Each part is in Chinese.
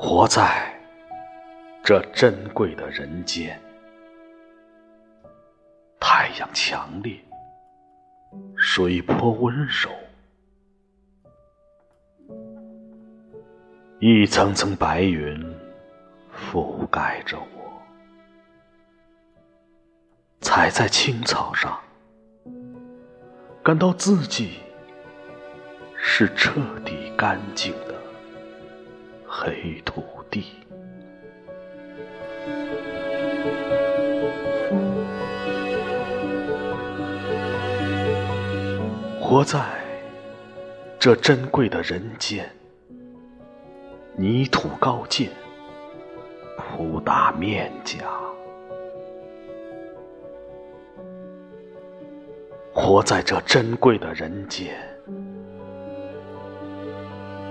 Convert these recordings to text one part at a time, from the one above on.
活在这珍贵的人间，太阳强烈，水波温柔，一层层白云覆盖着我，踩在青草上，感到自己是彻底干净。黑土地，活在这珍贵的人间，泥土高见，铺打面颊；活在这珍贵的人间。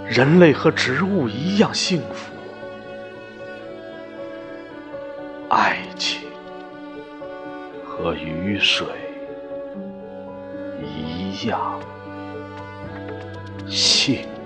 人类和植物一样幸福，爱情和雨水一样幸。